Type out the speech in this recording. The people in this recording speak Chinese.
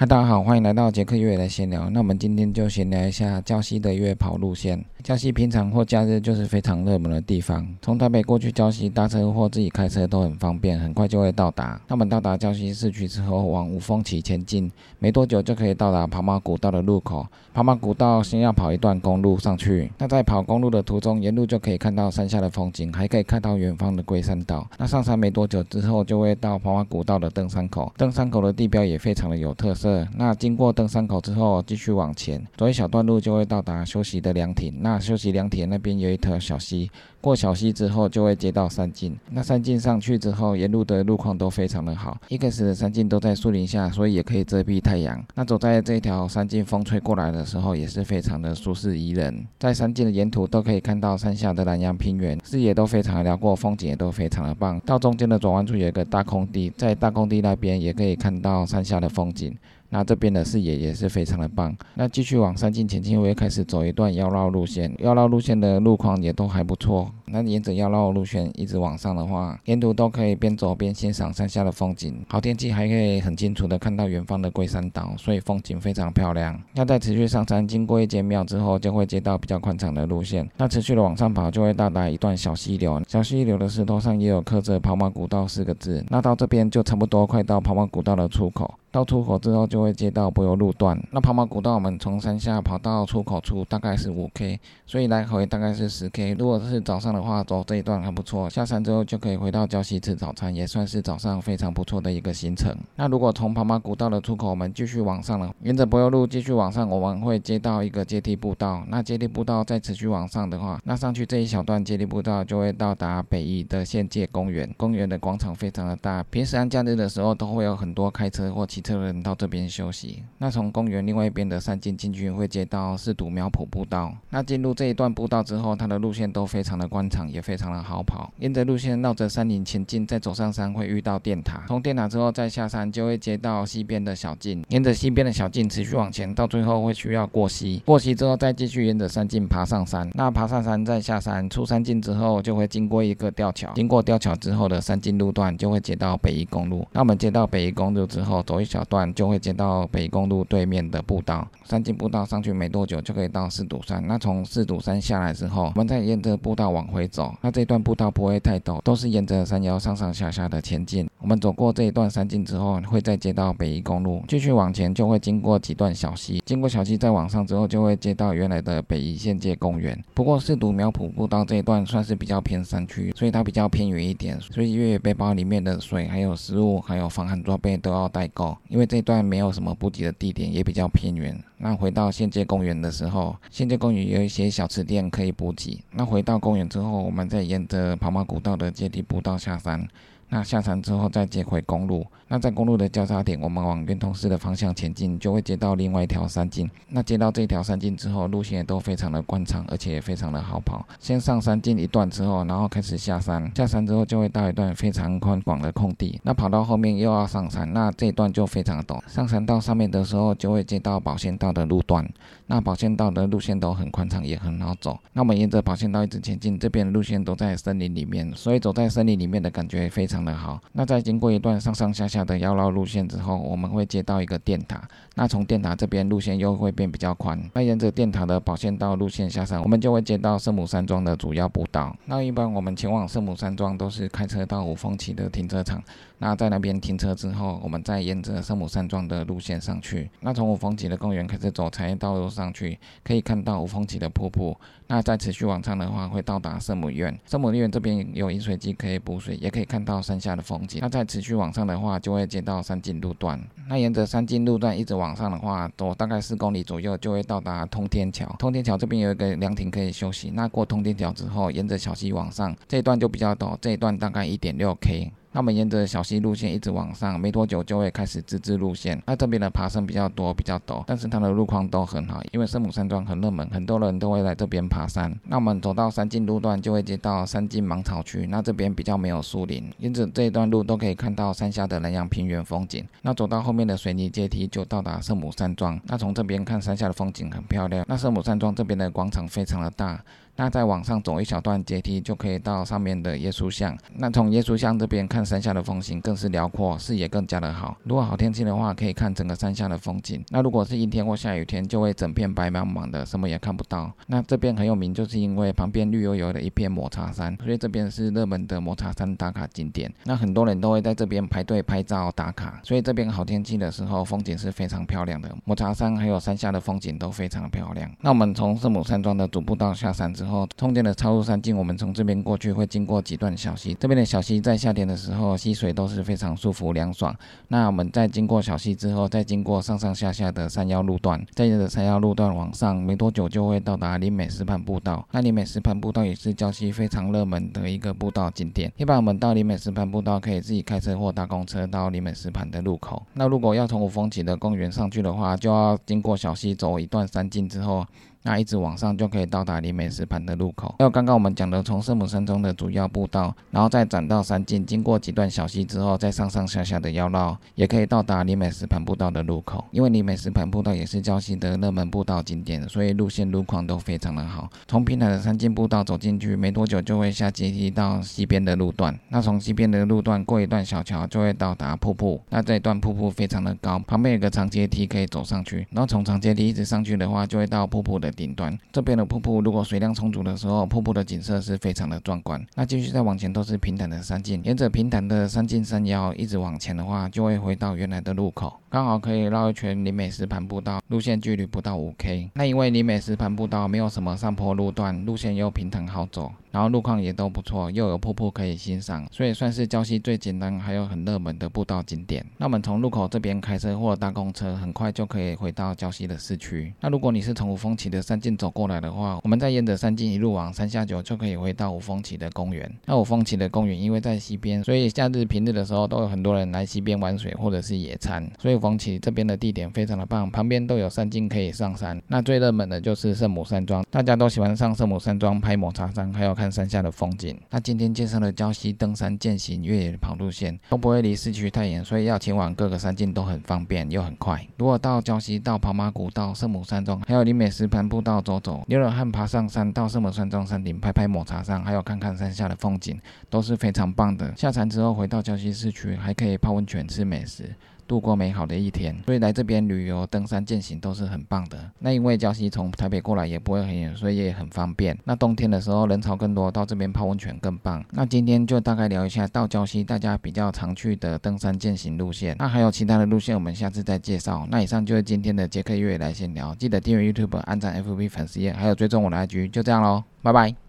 嗨，大家好，欢迎来到杰克越野的闲聊。那我们今天就闲聊一下礁溪的越野跑路线。礁溪平常或假日就是非常热门的地方，从台北过去礁溪搭车或自己开车都很方便，很快就会到达。那我们到达礁溪市区之后，往五峰起前进，没多久就可以到达跑马古道的路口。跑马古道先要跑一段公路上去，那在跑公路的途中，沿路就可以看到山下的风景，还可以看到远方的龟山岛。那上山没多久之后，就会到跑马古道的登山口。登山口的地标也非常的有特色。那经过登山口之后，继续往前走一小段路，就会到达休息的凉亭。那休息凉亭那边有一条小溪，过小溪之后就会接到山径。那山径上去之后，沿路的路况都非常的好。一开始的山径都在树林下，所以也可以遮蔽太阳。那走在这条山径，风吹过来的时候，也是非常的舒适宜人。在山径的沿途都可以看到山下的南洋平原，视野都非常的辽阔，风景也都非常的棒。到中间的转弯处有一个大空地，在大空地那边也可以看到山下的风景。那这边的视野也是非常的棒。那继续往山径前进，我会开始走一段腰绕路线。腰绕路线的路况也都还不错。那沿着腰绕路线一直往上的话，沿途都可以边走边欣赏山下的风景。好天气还可以很清楚的看到远方的龟山岛，所以风景非常漂亮。那在持续上山，经过一间庙之后，就会接到比较宽敞的路线。那持续的往上跑，就会到达一段小溪流。小溪流的石头上也有刻着“跑马古道”四个字。那到这边就差不多快到跑马古道的出口。到出口之后就会接到柏油路段。那跑马古道我们从山下跑到出口处大概是五 K，所以来回大概是十 K。如果是早上的话，走这一段还不错。下山之后就可以回到礁溪吃早餐，也算是早上非常不错的一个行程。那如果从跑马古道的出口，我们继续往上了，沿着柏油路继续往上，我们会接到一个阶梯步道。那阶梯步道再持续往上的话，那上去这一小段阶梯步道就会到达北宜的县界公园。公园的广场非常的大，平时按假日的时候都会有很多开车或骑。车人到这边休息。那从公园另外一边的山径进去，会接到四堵苗圃步道。那进入这一段步道之后，它的路线都非常的宽敞，也非常的好跑。沿着路线绕着山林前进，再走上山会遇到电塔。从电塔之后再下山，就会接到西边的小径。沿着西边的小径持续往前，到最后会需要过溪。过溪之后再继续沿着山径爬上山。那爬上山再下山，出山径之后就会经过一个吊桥。经过吊桥之后的山径路段就会接到北宜公路。那我们接到北宜公路之后，走一。小段就会接到北公路对面的步道，山径步道上去没多久就可以到四堵山。那从四堵山下来之后，我们再沿着步道往回走。那这段步道不会太陡，都是沿着山腰上上下下的前进。我们走过这一段山径之后，会再接到北宜公路，继续往前就会经过几段小溪。经过小溪再往上之后，就会接到原来的北宜县界公园。不过四堵苗圃步道这一段算是比较偏山区，所以它比较偏远一点，所以越野背包里面的水、还有食物、还有防寒装备都要带够。因为这段没有什么补给的地点，也比较偏远。那回到县界公园的时候，县界公园有一些小吃店可以补给。那回到公园之后，我们再沿着跑马古道的阶梯步道下山。那下山之后再接回公路，那在公路的交叉点，我们往圆通寺的方向前进，就会接到另外一条山径。那接到这条山径之后，路线也都非常的宽敞，而且也非常的好跑。先上山径一段之后，然后开始下山，下山之后就会到一段非常宽广的空地。那跑到后面又要上山，那这一段就非常陡。上山到上面的时候，就会接到保线道的路段。那保线道的路线都很宽敞，也很好走。那我们沿着保线道一直前进，这边路线都在森林里面，所以走在森林里面的感觉非常。的好，那在经过一段上上下下的腰绕路线之后，我们会接到一个电塔。那从电塔这边路线又会变比较宽。那沿着电塔的保线道路线下山，我们就会接到圣母山庄的主要步道。那一般我们前往圣母山庄都是开车到五峰旗的停车场。那在那边停车之后，我们再沿着圣母山庄的路线上去。那从五峰旗的公园开始走产业道路上去，可以看到无峰旗的瀑布。那再持续往上的话，会到达圣母院。圣母院这边有饮水机可以补水，也可以看到。山下的风景，那再持续往上的话，就会接到山径路段。那沿着山径路段一直往上的话，走大概四公里左右，就会到达通天桥。通天桥这边有一个凉亭可以休息。那过通天桥之后，沿着小溪往上，这一段就比较陡，这一段大概一点六 K。那我们沿着小溪路线一直往上，没多久就会开始自治路线。那这边的爬升比较多，比较陡，但是它的路况都很好，因为圣母山庄很热门，很多人都会来这边爬山。那我们走到山径路段就会接到山径芒草区，那这边比较没有树林，因此这一段路都可以看到山下的南洋平原风景。那走到后面的水泥阶梯就到达圣母山庄。那从这边看山下的风景很漂亮。那圣母山庄这边的广场非常的大。那再往上走一小段阶梯，就可以到上面的耶稣像。那从耶稣像这边看山下的风景更是辽阔，视野更加的好。如果好天气的话，可以看整个山下的风景。那如果是阴天或下雨天，就会整片白茫茫的，什么也看不到。那这边很有名，就是因为旁边绿油油的一片抹茶山，所以这边是热门的抹茶山打卡景点。那很多人都会在这边排队拍照打卡，所以这边好天气的时候，风景是非常漂亮的。抹茶山还有山下的风景都非常漂亮。那我们从圣母山庄的主步道下山之后，中间的超入山径，我们从这边过去会经过几段小溪。这边的小溪在夏天的时候，溪水都是非常舒服凉爽。那我们在经过小溪之后，再经过上上下下的山腰路段，在这个山腰路段往上，没多久就会到达林美石盘步道。那林美石盘步道也是礁溪非常热门的一个步道景点。一般我们到林美石盘步道可以自己开车或搭公车到林美石盘的路口。那如果要从五峰起的公园上去的话，就要经过小溪走一段山径之后。那一直往上就可以到达离美石盘的路口。还有刚刚我们讲的从圣母山中的主要步道，然后再转到山径，经过几段小溪之后，再上上下下的绕绕，也可以到达离美石盘步道的路口。因为离美石盘步道也是礁溪的热门步道景点，所以路线路况都非常的好。从平坦的山径步道走进去，没多久就会下阶梯到西边的路段。那从西边的路段过一段小桥，就会到达瀑布。那这一段瀑布非常的高，旁边有个长阶梯可以走上去。然后从长阶梯一直上去的话，就会到瀑布的。顶端这边的瀑布，如果水量充足的时候，瀑布的景色是非常的壮观。那继续再往前都是平坦的山径，沿着平坦的山径山腰一直往前的话，就会回到原来的路口，刚好可以绕一圈林美石盘步道，路线距离不到五 K。那因为林美石盘步道没有什么上坡路段，路线又平坦好走。然后路况也都不错，又有瀑布可以欣赏，所以算是礁溪最简单还有很热门的步道景点。那我们从路口这边开车或搭公车，很快就可以回到礁溪的市区。那如果你是从五峰起的山径走过来的话，我们再沿着山径一路往山下走，就可以回到五峰旗的公园。那五峰旗的公园因为在西边，所以假日平日的时候都有很多人来西边玩水或者是野餐。所以五峰起这边的地点非常的棒，旁边都有山径可以上山。那最热门的就是圣母山庄，大家都喜欢上圣母山庄拍抹茶山，还有。看山下的风景。那今天介绍的礁溪登山、健行、越野跑路线都不会离市区太远，所以要前往各个山径都很方便又很快。如果到礁溪、到跑马谷、到圣母山庄，还有林美石盘步道走走，流冷汗爬上山，到圣母山庄山顶拍拍抹茶山，还有看看山下的风景，都是非常棒的。下山之后回到江西市区，还可以泡温泉、吃美食。度过美好的一天，所以来这边旅游、登山、健行都是很棒的。那因为礁溪从台北过来也不会很远，所以也很方便。那冬天的时候人潮更多，到这边泡温泉更棒。那今天就大概聊一下到礁溪大家比较常去的登山健行路线。那还有其他的路线，我们下次再介绍。那以上就是今天的杰克月来闲聊，记得订阅 YouTube、按赞 FB 粉丝页，还有追踪我的 IG。就这样喽，拜拜。